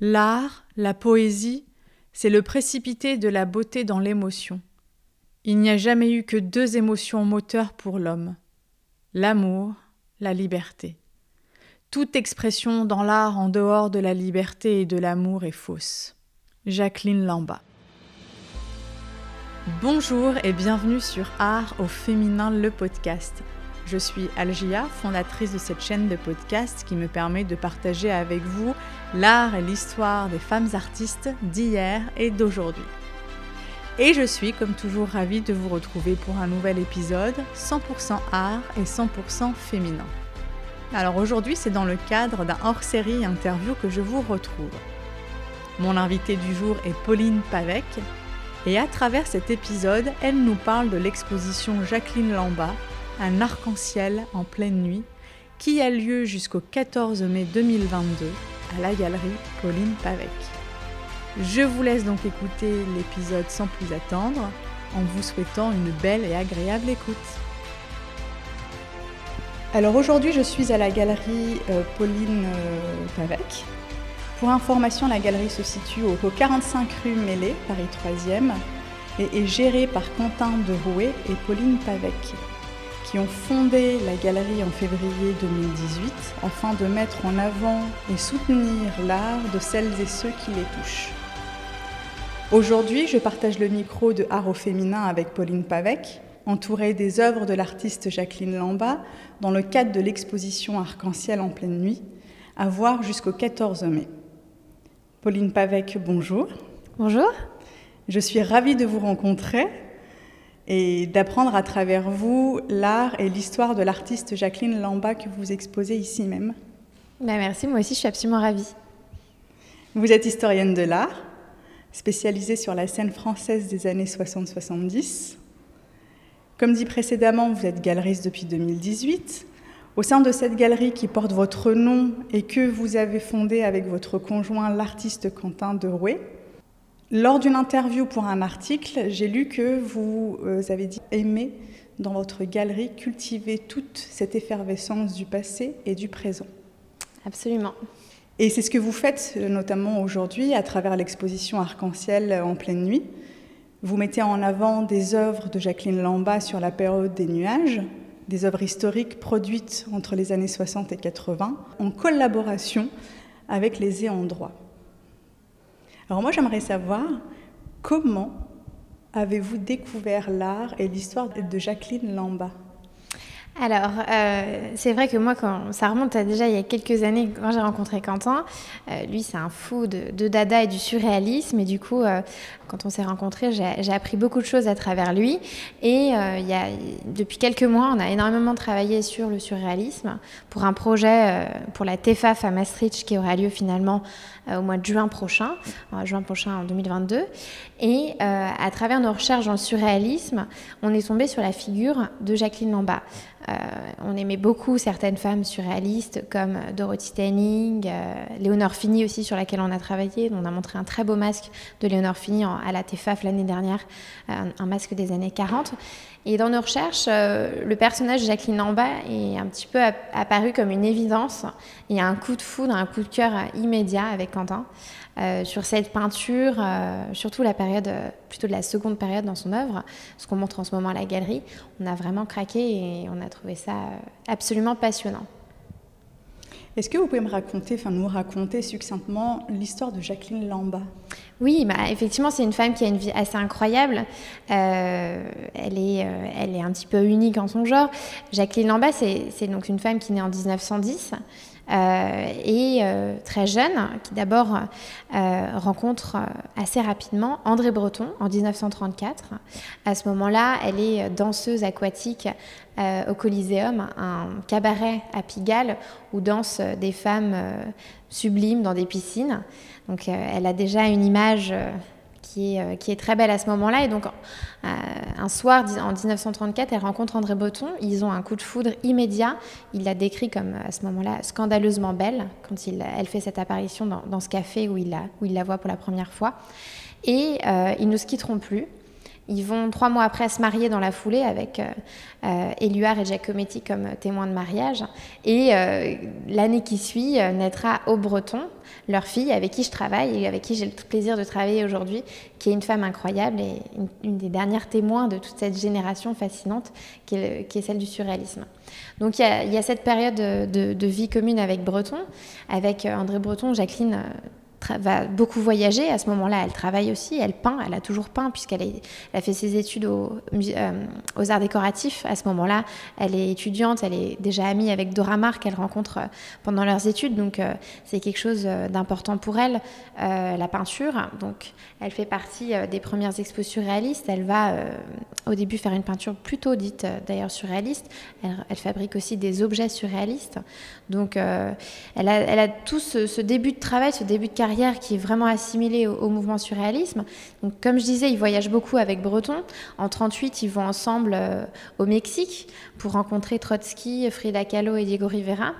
L'art, la poésie, c'est le précipité de la beauté dans l'émotion. Il n'y a jamais eu que deux émotions moteurs pour l'homme l'amour, la liberté. Toute expression dans l'art en dehors de la liberté et de l'amour est fausse. Jacqueline Lamba. Bonjour et bienvenue sur Art au féminin le podcast. Je suis Algia, fondatrice de cette chaîne de podcast qui me permet de partager avec vous l'art et l'histoire des femmes artistes d'hier et d'aujourd'hui. Et je suis comme toujours ravie de vous retrouver pour un nouvel épisode 100% art et 100% féminin. Alors aujourd'hui c'est dans le cadre d'un hors-série interview que je vous retrouve. Mon invitée du jour est Pauline Pavec et à travers cet épisode elle nous parle de l'exposition Jacqueline Lamba un arc-en-ciel en pleine nuit, qui a lieu jusqu'au 14 mai 2022 à la galerie Pauline Pavec. Je vous laisse donc écouter l'épisode sans plus attendre, en vous souhaitant une belle et agréable écoute. Alors aujourd'hui, je suis à la galerie euh, Pauline euh, Pavec. Pour information, la galerie se situe au 45 rue Mêlée, Paris 3e, et est gérée par Quentin de Rouet et Pauline Pavec qui ont fondé la galerie en février 2018 afin de mettre en avant et soutenir l'art de celles et ceux qui les touchent. Aujourd'hui, je partage le micro de Art au féminin avec Pauline Pavec, entourée des œuvres de l'artiste Jacqueline Lamba dans le cadre de l'exposition Arc-en-ciel en pleine nuit, à voir jusqu'au 14 mai. Pauline Pavec, bonjour. Bonjour. Je suis ravie de vous rencontrer et d'apprendre à travers vous l'art et l'histoire de l'artiste Jacqueline Lamba que vous exposez ici même. Ben merci, moi aussi je suis absolument ravie. Vous êtes historienne de l'art, spécialisée sur la scène française des années 60-70. Comme dit précédemment, vous êtes galeriste depuis 2018. Au sein de cette galerie qui porte votre nom et que vous avez fondée avec votre conjoint, l'artiste Quentin Derouet, lors d'une interview pour un article, j'ai lu que vous euh, avez dit aimer dans votre galerie cultiver toute cette effervescence du passé et du présent. Absolument. Et c'est ce que vous faites euh, notamment aujourd'hui à travers l'exposition Arc-en-ciel en pleine nuit. Vous mettez en avant des œuvres de Jacqueline Lamba sur la période des nuages, des œuvres historiques produites entre les années 60 et 80 en collaboration avec les ayants droit. Alors moi j'aimerais savoir comment avez-vous découvert l'art et l'histoire de Jacqueline Lamba? Alors, euh, c'est vrai que moi, quand ça remonte déjà il y a quelques années, quand j'ai rencontré Quentin, euh, lui, c'est un fou de, dada et du surréalisme. Et du coup, euh, quand on s'est rencontrés, j'ai appris beaucoup de choses à travers lui. Et depuis quelques mois, on a énormément travaillé sur le surréalisme pour un projet pour la TEFAF à Maastricht qui aura lieu finalement au mois de juin prochain, en juin prochain en 2022. Et à travers nos recherches le surréalisme, on est tombé sur la figure de Jacqueline Lamba. Euh, on aimait beaucoup certaines femmes surréalistes comme Dorothy Stanning, euh, Léonore Fini aussi sur laquelle on a travaillé. On a montré un très beau masque de Léonore Fini à la TEFAF l'année dernière, euh, un masque des années 40. Et dans nos recherches, le personnage de Jacqueline Lamba est un petit peu apparu comme une évidence. Il y a un coup de foudre, un coup de cœur immédiat avec Quentin. Euh, sur cette peinture, euh, surtout la période, euh, plutôt de la seconde période dans son œuvre, ce qu'on montre en ce moment à la galerie, on a vraiment craqué et on a trouvé ça absolument passionnant. Est-ce que vous pouvez me raconter, enfin nous raconter succinctement l'histoire de Jacqueline Lamba Oui, bah, effectivement, c'est une femme qui a une vie assez incroyable. elle, est, elle est un petit peu unique en son genre. Jacqueline Lamba, c'est donc une femme qui naît en 1910. Euh, et euh, très jeune, qui d'abord euh, rencontre assez rapidement André Breton en 1934. À ce moment-là, elle est danseuse aquatique au Coliseum, un cabaret à Pigalle où dansent des femmes sublimes dans des piscines. Donc elle a déjà une image euh, qui est, très belle à ce moment-là. Et donc, euh, un soir, en 1934, elle rencontre André Breton. Ils ont un coup de foudre immédiat. Il la décrit comme, à ce moment-là, scandaleusement belle, quand elle fait cette apparition dans, ce café où il, la, où il la voit pour la première fois. Et euh, ils ne se quitteront plus. Ils vont trois mois après se marier dans la foulée avec euh, euh, Éluard et Giacometti comme témoins de mariage. Et l'année qui suit naîtra au Breton, leur fille avec qui je travaille et avec qui j'ai le plaisir de travailler aujourd'hui, qui est une femme incroyable et une, des dernières témoins de toute cette génération fascinante qui est, celle du surréalisme. Donc il y a, cette période de, de, vie commune avec Breton, avec André Breton, Jacqueline va beaucoup voyager. À ce moment-là, elle travaille aussi, elle peint, elle a toujours peint puisqu'elle a fait ses études euh, aux arts décoratifs. À ce moment-là, elle est étudiante, elle est déjà amie avec Dora Maar qu'elle rencontre euh, pendant leurs études. Donc euh, c'est quelque chose d'important pour elle, la peinture. Donc elle fait partie des premières expos surréalistes. Elle va au début faire une peinture plutôt dite d'ailleurs surréaliste. Elle, fabrique aussi des objets surréalistes. Donc elle a, tout ce, ce début de travail, ce début de carrière qui est vraiment assimilée au, mouvement surréalisme. Donc, comme je disais, ils voyagent beaucoup avec Breton. En 38, ils vont ensemble euh, au Mexique pour rencontrer Trotsky, Frida Kahlo et Diego Rivera.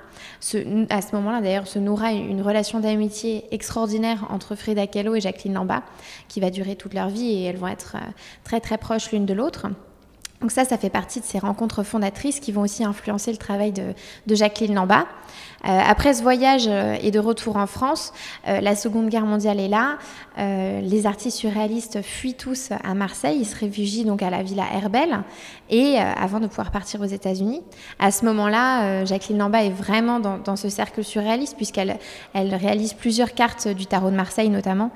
à ce moment-là, d'ailleurs, se nourra une, relation d'amitié extraordinaire entre Frida Kahlo et Jacqueline Lamba, qui va durer toute leur vie et elles vont être euh, très très proches l'une de l'autre. Donc ça, ça fait partie de ces rencontres fondatrices qui vont aussi influencer le travail de, de Jacqueline Lamba. Euh, après ce voyage euh, et de retour en France, euh, la Seconde Guerre mondiale est là. les artistes surréalistes fuient tous à Marseille. Ils se réfugient donc à la villa Herbel et avant de pouvoir partir aux États-Unis. À ce moment-là, Jacqueline Lamba est vraiment dans, ce cercle surréaliste puisqu'elle elle réalise plusieurs cartes du tarot de Marseille notamment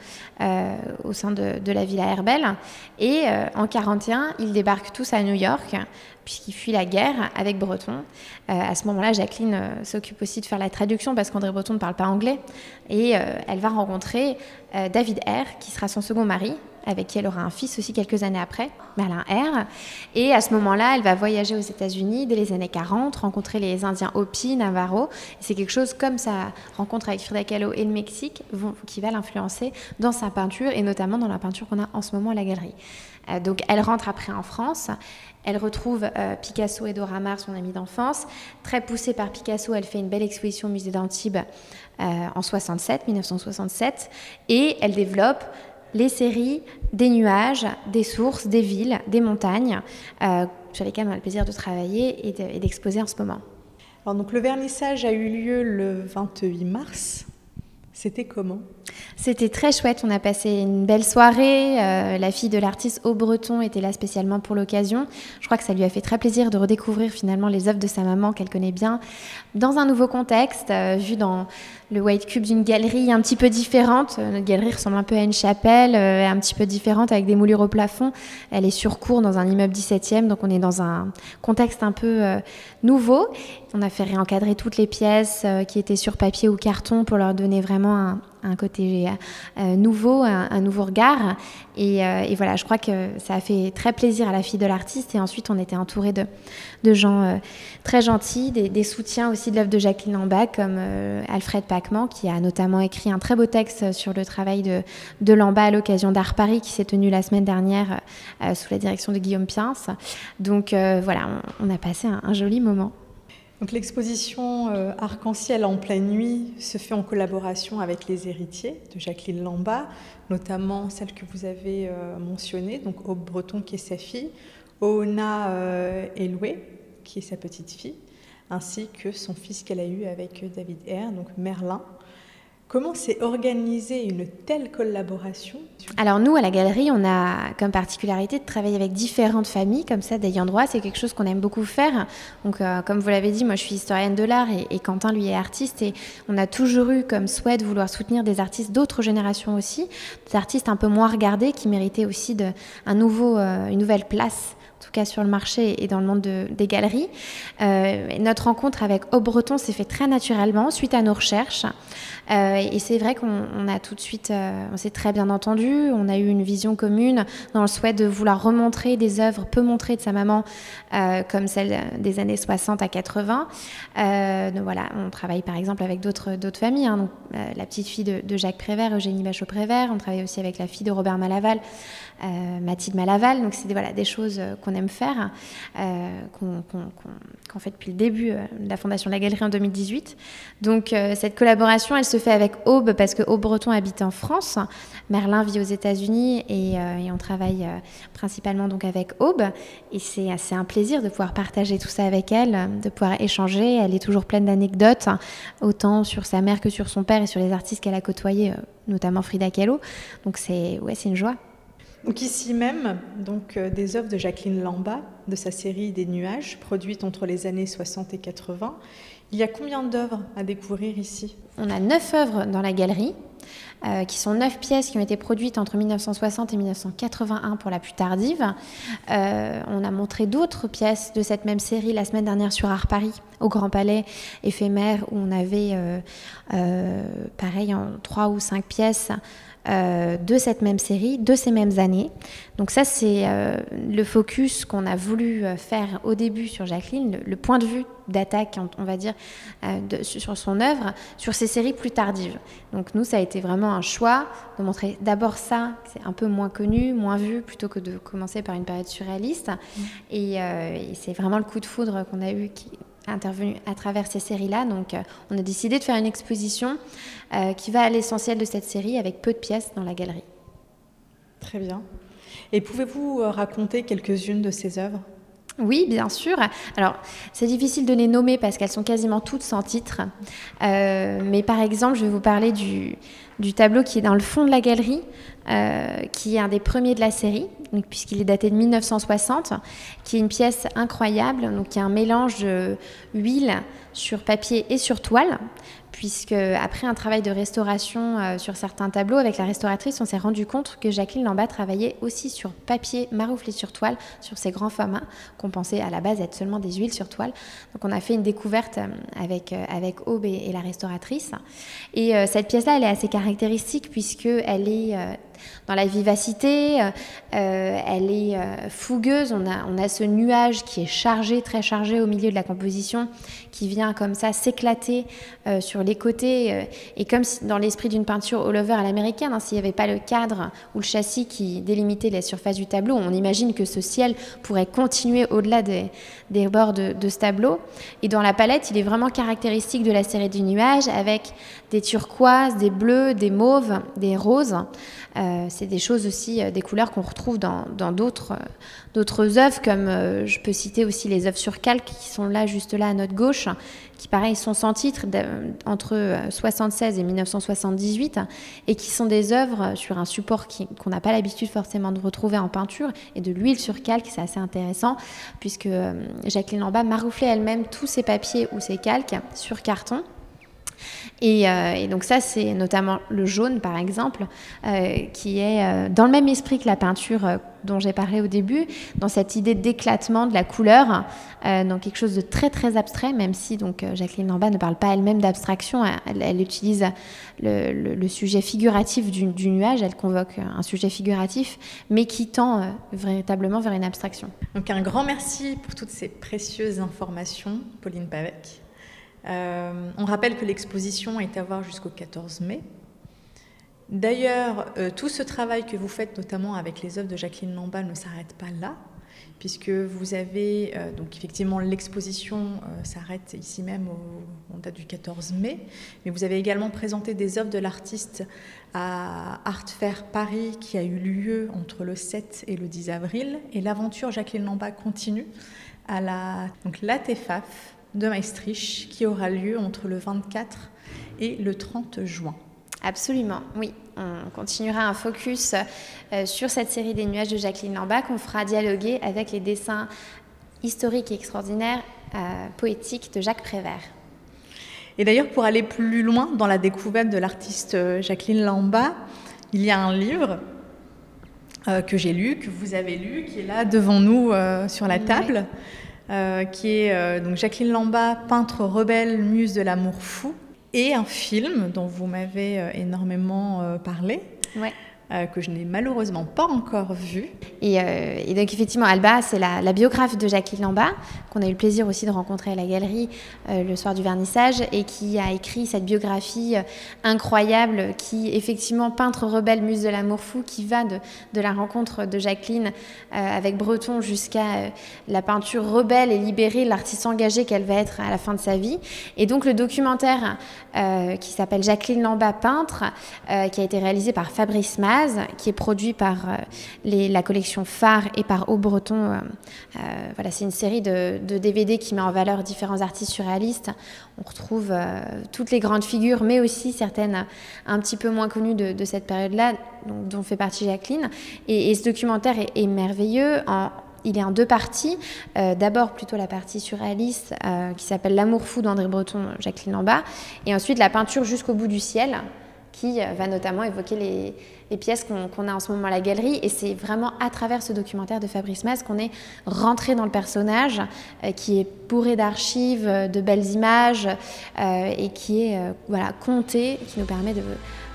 au sein de, de, la villa Herbel. Et en 41, ils débarquent tous à New York puisqu'il fuit la guerre avec Breton. Euh, à ce moment-là, Jacqueline euh, s'occupe aussi de faire la traduction parce qu'André Breton ne parle pas anglais. Et euh, elle va rencontrer David R, qui sera son second mari, avec qui elle aura un fils aussi quelques années après, Merlin R. Et à ce moment-là, elle va voyager aux États-Unis dès les années 40, rencontrer les Indiens Hopi, Navarro. C'est quelque chose comme sa rencontre avec Frida Kahlo et le Mexique qui va l'influencer dans sa peinture et notamment dans la peinture qu'on a en ce moment à la galerie. donc elle rentre après en France. Elle retrouve euh, Picasso et Dora Maar, son amie d'enfance. Très poussée par Picasso, elle fait une belle exposition au musée d'Antibes euh, en 67, 1967, et elle développe les séries des nuages, des sources, des villes, des montagnes, euh, sur lesquelles on a le plaisir de travailler et d'exposer en ce moment. Alors donc le vernissage a eu lieu le 28 mars c'était comment? C'était très chouette. On a passé une belle soirée. Euh, la fille de l'artiste Au Breton était là spécialement pour l'occasion. Je crois que ça lui a fait très plaisir de redécouvrir finalement les œuvres de sa maman qu'elle connaît bien dans un nouveau contexte, euh, vu dans le White Cube d'une galerie un petit peu différente. Euh, notre galerie ressemble un peu à une chapelle, un petit peu différente avec des moulures au plafond. Elle est sur cours dans un immeuble 17e, donc on est dans un contexte un peu nouveau. On a fait réencadrer toutes les pièces qui étaient sur papier ou carton pour leur donner vraiment un, côté euh, nouveau, un, nouveau regard. Euh, et, voilà, je crois que ça a fait très plaisir à la fille de l'artiste. Et ensuite, on était entouré de, gens euh, très gentils, des, soutiens aussi de l'œuvre de Jacqueline Lambach, comme Alfred Pacman, qui a notamment écrit un très beau texte sur le travail de, Lambach à l'occasion d'Art Paris, qui s'est tenu la semaine dernière sous la direction de Guillaume Piens. Donc voilà, on, a passé un joli moment. Donc l'exposition euh, Arc-en-ciel en pleine nuit se fait en collaboration avec les héritiers de Jacqueline Lamba, notamment celle que vous avez euh, mentionnée, donc Aube Breton qui est sa fille, Oona euh, Eloué qui est sa petite fille, ainsi que son fils qu'elle a eu avec David R, donc Merlin. Comment s'est organisée une telle collaboration Alors nous, à la galerie, on a comme particularité de travailler avec différentes familles, comme ça, d'ayant droit. C'est quelque chose qu'on aime beaucoup faire. Donc, euh, comme vous l'avez dit, moi, je suis historienne de l'art et, Quentin, lui, est artiste. Et on a toujours eu comme souhait de vouloir soutenir des artistes d'autres générations aussi, des artistes un peu moins regardés, qui méritaient aussi un nouveau, euh, une nouvelle place en tout cas sur le marché et dans le monde des galeries. Euh, notre rencontre avec Aubreton s'est fait très naturellement suite à nos recherches. Euh, et c'est vrai qu'on a tout de suite, euh, on s'est très bien entendu, on a eu une vision commune dans le souhait de vouloir remontrer des œuvres peu montrées de sa maman, comme celles des années 60 à 80. donc voilà, on travaille par exemple avec d'autres familles, hein. la petite fille de, Jacques Prévert, Eugénie Bachot-Prévert, on travaille aussi avec la fille de Robert Malaval, Mathilde Malaval. Donc c'est des choses qu'on qu'on aime faire, qu'on fait depuis le début de la fondation de la galerie en 2018. Donc cette collaboration, elle se fait avec Aube parce que Aube Breton habite en France, Merlin vit aux États-Unis et, on travaille principalement donc avec Aube. Et c'est un plaisir de pouvoir partager tout ça avec elle, de pouvoir échanger. Elle est toujours pleine d'anecdotes, autant sur sa mère que sur son père et sur les artistes qu'elle a côtoyés, notamment Frida Kahlo. Donc c'est ouais, une joie. Donc ici même, donc euh, des œuvres de Jacqueline Lamba, de sa série Des nuages, produite entre les années 60 et 80. Il y a combien d'œuvres à découvrir ici? On a neuf œuvres dans la galerie, euh, qui sont neuf pièces qui ont été produites entre 1960 et 1981 pour la plus tardive. Euh, on a montré d'autres pièces de cette même série la semaine dernière sur Art Paris, au Grand Palais éphémère, où on avait, pareil, en trois ou cinq pièces euh, de cette même série, de ces mêmes années. Donc ça, c'est euh, le focus qu'on a voulu euh, faire au début sur Jacqueline, le, point de vue d'attaque, on va dire, sur son œuvre, sur ces séries plus tardives. Donc nous, ça a été vraiment un choix de montrer d'abord ça, c'est un peu moins connu, moins vu, plutôt que de commencer par une période surréaliste. Mmh. Et, et c'est vraiment le coup de foudre qu'on a eu qui, intervenu à travers ces séries-là. Donc, euh, on a décidé de faire une exposition euh, qui va à l'essentiel de cette série avec peu de pièces dans la galerie. Très bien. Et pouvez-vous euh, raconter quelques-unes de ces œuvres? Oui, bien sûr. Alors, c'est difficile de les nommer parce qu'elles sont quasiment toutes sans titre. mais par exemple, je vais vous parler du, du tableau qui est dans le fond de la galerie, euh, qui est un des premiers de la série, puisqu'il est daté de 1960, qui est une pièce incroyable, donc qui est un mélange huile sur papier et sur toile, puisque après un travail de restauration euh, sur certains tableaux avec la restauratrice, on s'est rendu compte que Jacqueline Lamba travaillait aussi sur papier marouflé sur toile, sur ces grands formats qu'on pensait à la base être seulement des huiles sur toile. Donc on a fait une découverte euh, avec, euh, avec Aube et, la restauratrice. Et cette pièce-là, elle est assez caractéristique puisqu'elle est dans la vivacité, euh, elle est euh, fougueuse, on a, on a ce nuage qui est chargé, très chargé au milieu de la composition, qui vient comme ça s'éclater euh, sur les côtés, et comme dans l'esprit d'une peinture all-over à l'américaine, hein, s'il n'y avait pas le cadre ou le châssis qui délimitait les surfaces du tableau, on imagine que ce ciel pourrait continuer au-delà des, des bords de, ce tableau. Et dans la palette, il est vraiment caractéristique de la série du nuage, avec des turquoises, des bleus, des mauves, des roses. Euh, c'est des choses aussi, euh, des couleurs qu'on retrouve dans d'autres euh, d'autres œuvres, comme je peux citer aussi les œuvres sur calque qui sont là, juste là à notre gauche, qui pareil sont sans titre entre 76 et 1978 et qui sont des œuvres sur un support qu'on n'a pas l'habitude forcément de retrouver en peinture et de l'huile sur calque, c'est assez intéressant puisque Jacqueline Lamba marouflait elle-même tous ses papiers ou ses calques sur carton euh, et, donc ça, c'est notamment le jaune, par exemple, euh, qui est euh, dans le même esprit que la peinture dont j'ai parlé au début, dans cette idée d'éclatement de la couleur, dans quelque chose de très très abstrait, même si donc Jacqueline Lamba ne parle pas elle-même d'abstraction, elle, utilise le, sujet figuratif du, du, nuage, elle convoque un sujet figuratif, mais qui tend véritablement vers une abstraction. Donc un grand merci pour toutes ces précieuses informations, Pauline Pavec. Euh, on rappelle que l'exposition est à voir jusqu'au 14 mai. D'ailleurs, euh, tout ce travail que vous faites, notamment avec les œuvres de Jacqueline Lambal, ne s'arrête pas là, puisque vous avez, euh, donc effectivement, l'exposition s'arrête ici même au, en date du 14 mai, mais vous avez également présenté des œuvres de l'artiste à Art Fair Paris qui a eu lieu entre le 7 et le 10 avril, et l'aventure Jacqueline Lambal continue à la, donc, l'ATEFAF, de Maastricht qui aura lieu entre le 24 et le 30 juin. Absolument, oui. On continuera un focus euh, sur cette série des nuages de Jacqueline Lambach. On fera dialoguer avec les dessins historiques et extraordinaires, euh, poétiques de Jacques Prévert. Et d'ailleurs, pour aller plus loin dans la découverte de l'artiste euh, Jacqueline Lambach, il y a un livre que j'ai lu, que vous avez lu, qui est là devant nous sur la table. Euh, qui est euh, donc Jacqueline Lamba, peintre rebelle, muse de l'amour fou, et un film dont vous m'avez euh, énormément parlé. Euh, que je n'ai malheureusement pas encore vu. Et, euh, donc effectivement, Alba, c'est la, biographe de Jacqueline Lamba, qu'on a eu le plaisir aussi de rencontrer à la galerie euh, le soir du vernissage, et qui a écrit cette biographie incroyable, qui effectivement, peintre rebelle, muse de l'amour fou, qui va de, la rencontre de Jacqueline avec Breton jusqu'à la peinture rebelle et libérée, l'artiste engagé qu'elle va être à la fin de sa vie. Et donc le documentaire qui s'appelle Jacqueline Lamba peintre, qui a été réalisé par Fabrice Qui est produit par euh, la collection Phare et par Au Breton. Euh, euh, voilà, c'est une série de, DVD qui met en valeur différents artistes surréalistes. On retrouve toutes les grandes figures, mais aussi certaines un petit peu moins connues de, cette période-là, dont, fait partie Jacqueline. Et, ce documentaire est, merveilleux. il est en deux parties. D'abord plutôt la partie surréaliste qui s'appelle L'amour fou d'André Breton, Jacqueline en bas, et ensuite la peinture jusqu'au bout du ciel, qui va notamment évoquer les, pièces qu'on a en ce moment à la galerie. Et c'est vraiment à travers ce documentaire de Fabrice Mas qu'on est rentré dans le personnage, euh, qui est bourré d'archives, euh, de belles images, euh, et qui est voilà, compté, qui nous permet de,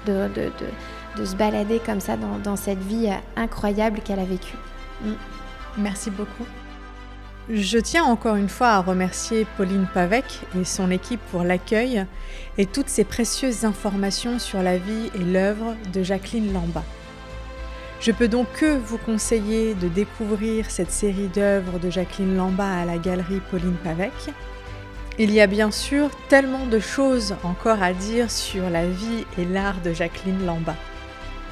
de, se balader comme ça dans, dans cette vie incroyable qu'elle a vécue. Mm. Merci beaucoup. Je tiens encore une fois à remercier Pauline Pavec et son équipe pour l'accueil et toutes ces précieuses informations sur la vie et l'œuvre de Jacqueline Lamba. Je peux donc que vous conseiller de découvrir cette série d'œuvres de Jacqueline Lamba à la galerie Pauline Pavec. Il y a bien sûr tellement de choses encore à dire sur la vie et l'art de Jacqueline Lamba.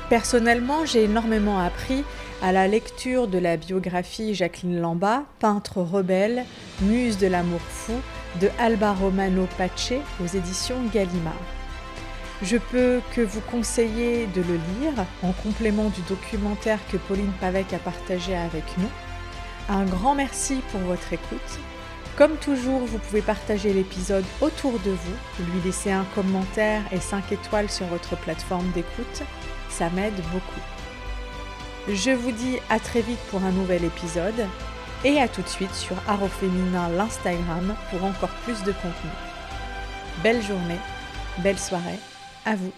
Personnellement, j'ai énormément appris à la lecture de la biographie Jacqueline Lamba, peintre rebelle, muse de l'amour fou, de Alba Romano Pace aux éditions Gallimard. Je peux que vous conseiller de le lire en complément du documentaire que Pauline Pavec a partagé avec nous. Un grand merci pour votre écoute. Comme toujours, vous pouvez partager l'épisode autour de vous, lui laisser un commentaire et 5 étoiles sur votre plateforme d'écoute. Ça m'aide beaucoup. Je vous dis à très vite pour un nouvel épisode et à tout de suite sur Art Féminin l'Instagram pour encore plus de contenu. Belle journée, belle soirée, à vous.